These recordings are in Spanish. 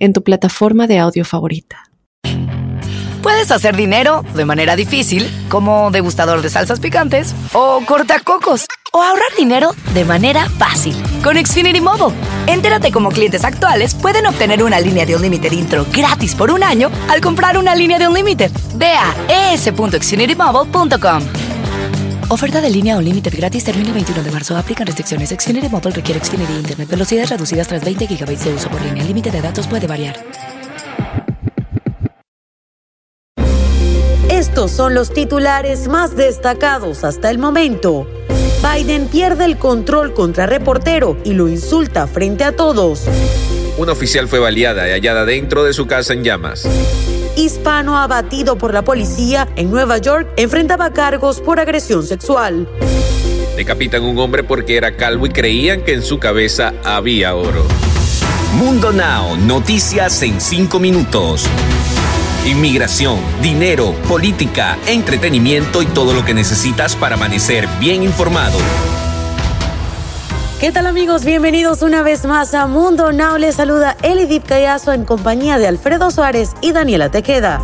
en tu plataforma de audio favorita. Puedes hacer dinero de manera difícil, como degustador de salsas picantes, o cortacocos, o ahorrar dinero de manera fácil con Xfinity Mobile. Entérate cómo clientes actuales pueden obtener una línea de un límite intro gratis por un año al comprar una línea de un límite. Ve a es.xfinitymobile.com. Oferta de línea o límite gratis termina el 21 de marzo. Aplican restricciones. Xfinity Mobile requiere Xfinity Internet. Velocidades reducidas tras 20 GB de uso por línea. El límite de datos puede variar. Estos son los titulares más destacados hasta el momento. Biden pierde el control contra reportero y lo insulta frente a todos. Un oficial fue baleada y hallada dentro de su casa en llamas hispano abatido por la policía en Nueva York enfrentaba cargos por agresión sexual. Decapitan un hombre porque era calvo y creían que en su cabeza había oro. Mundo Now, noticias en 5 minutos. Inmigración, dinero, política, entretenimiento y todo lo que necesitas para amanecer bien informado. ¿Qué tal amigos? Bienvenidos una vez más a Mundo Now. Les saluda Elidip Callazo en compañía de Alfredo Suárez y Daniela Tejeda.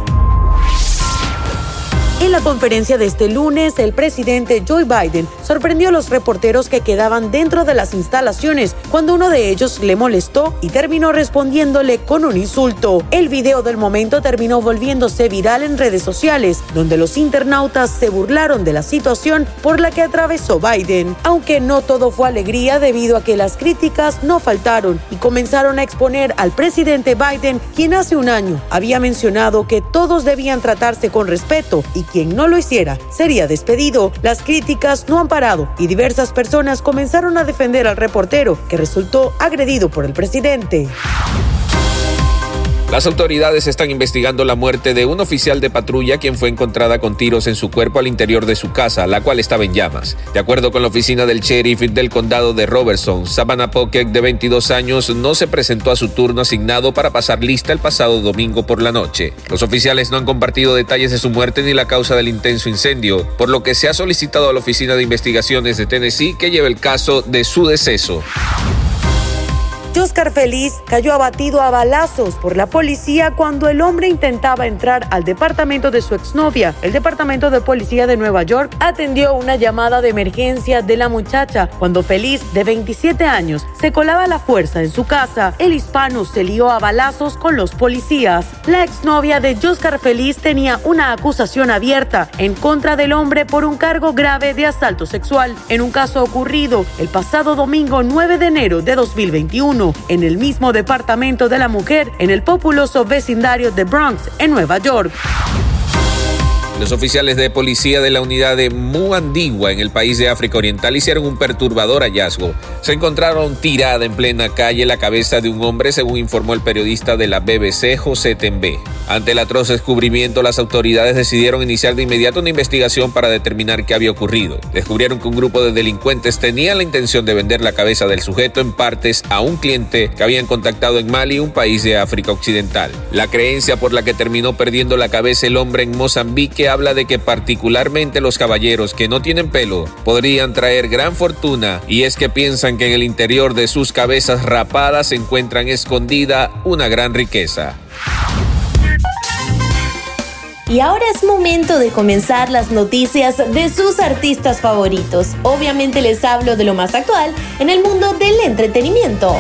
En la conferencia de este lunes, el presidente Joe Biden sorprendió a los reporteros que quedaban dentro de las instalaciones cuando uno de ellos le molestó y terminó respondiéndole con un insulto. El video del momento terminó volviéndose viral en redes sociales, donde los internautas se burlaron de la situación por la que atravesó Biden. Aunque no todo fue alegría debido a que las críticas no faltaron y comenzaron a exponer al presidente Biden, quien hace un año había mencionado que todos debían tratarse con respeto y quien no lo hiciera sería despedido. Las críticas no han parado y diversas personas comenzaron a defender al reportero que resultó agredido por el presidente. Las autoridades están investigando la muerte de un oficial de patrulla quien fue encontrada con tiros en su cuerpo al interior de su casa, la cual estaba en llamas. De acuerdo con la oficina del sheriff del condado de Robertson, Savannah Pocket, de 22 años, no se presentó a su turno asignado para pasar lista el pasado domingo por la noche. Los oficiales no han compartido detalles de su muerte ni la causa del intenso incendio, por lo que se ha solicitado a la Oficina de Investigaciones de Tennessee que lleve el caso de su deceso. Oscar Feliz cayó abatido a balazos por la policía cuando el hombre intentaba entrar al departamento de su exnovia. El departamento de policía de Nueva York atendió una llamada de emergencia de la muchacha cuando Feliz, de 27 años, se colaba la fuerza en su casa. El hispano se lió a balazos con los policías. La exnovia de Oscar Feliz tenía una acusación abierta en contra del hombre por un cargo grave de asalto sexual en un caso ocurrido el pasado domingo 9 de enero de 2021 en el mismo departamento de la mujer en el populoso vecindario de Bronx, en Nueva York. Los oficiales de policía de la unidad de Muandigua en el país de África Oriental hicieron un perturbador hallazgo. Se encontraron tirada en plena calle la cabeza de un hombre, según informó el periodista de la BBC, José Tembe. Ante el atroz descubrimiento, las autoridades decidieron iniciar de inmediato una investigación para determinar qué había ocurrido. Descubrieron que un grupo de delincuentes tenía la intención de vender la cabeza del sujeto en partes a un cliente que habían contactado en Mali, un país de África Occidental. La creencia por la que terminó perdiendo la cabeza el hombre en Mozambique habla de que particularmente los caballeros que no tienen pelo podrían traer gran fortuna y es que piensan que en el interior de sus cabezas rapadas se encuentran escondida una gran riqueza. Y ahora es momento de comenzar las noticias de sus artistas favoritos. Obviamente les hablo de lo más actual en el mundo del entretenimiento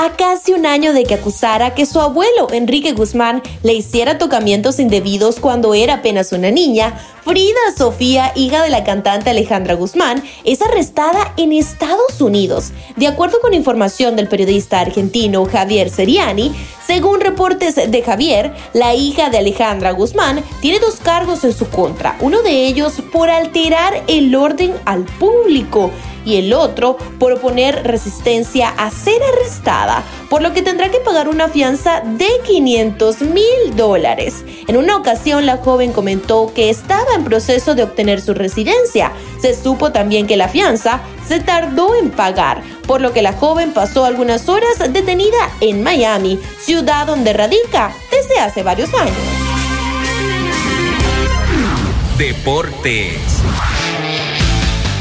a casi un año de que acusara que su abuelo, Enrique Guzmán, le hiciera tocamientos indebidos cuando era apenas una niña, Frida Sofía, hija de la cantante Alejandra Guzmán, es arrestada en Estados Unidos. De acuerdo con información del periodista argentino Javier Seriani, según reportes de Javier, la hija de Alejandra Guzmán tiene dos cargos en su contra, uno de ellos por alterar el orden al público y el otro por oponer resistencia a ser arrestada por lo que tendrá que pagar una fianza de 500 mil dólares. En una ocasión, la joven comentó que estaba en proceso de obtener su residencia. Se supo también que la fianza se tardó en pagar, por lo que la joven pasó algunas horas detenida en Miami, ciudad donde radica desde hace varios años. Deportes.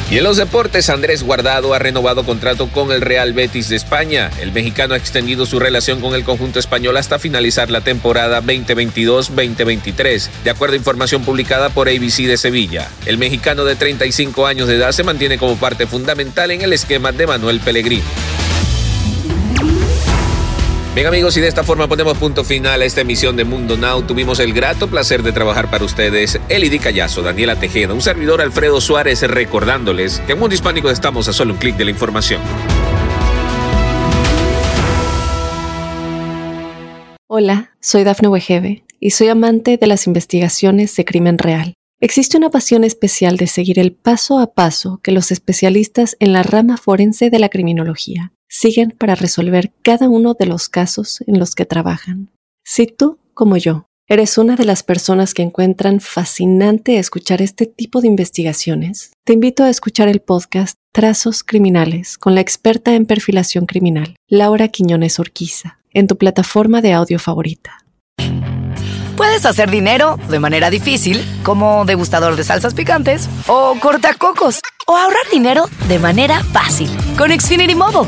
Y en los deportes, Andrés Guardado ha renovado contrato con el Real Betis de España. El mexicano ha extendido su relación con el conjunto español hasta finalizar la temporada 2022-2023, de acuerdo a información publicada por ABC de Sevilla. El mexicano de 35 años de edad se mantiene como parte fundamental en el esquema de Manuel Pellegrini. Bien amigos, y de esta forma ponemos punto final a esta emisión de Mundo Now. Tuvimos el grato placer de trabajar para ustedes Elidi Callazo, Daniela Tejeda, un servidor Alfredo Suárez recordándoles que en Mundo Hispánico estamos a solo un clic de la información. Hola, soy Dafne Wegebe y soy amante de las investigaciones de crimen real. Existe una pasión especial de seguir el paso a paso que los especialistas en la rama forense de la criminología siguen para resolver cada uno de los casos en los que trabajan. Si tú, como yo, eres una de las personas que encuentran fascinante escuchar este tipo de investigaciones, te invito a escuchar el podcast Trazos Criminales con la experta en perfilación criminal, Laura Quiñones Orquiza, en tu plataforma de audio favorita. Puedes hacer dinero de manera difícil, como degustador de salsas picantes, o cortacocos, o ahorrar dinero de manera fácil con Xfinity Mobile.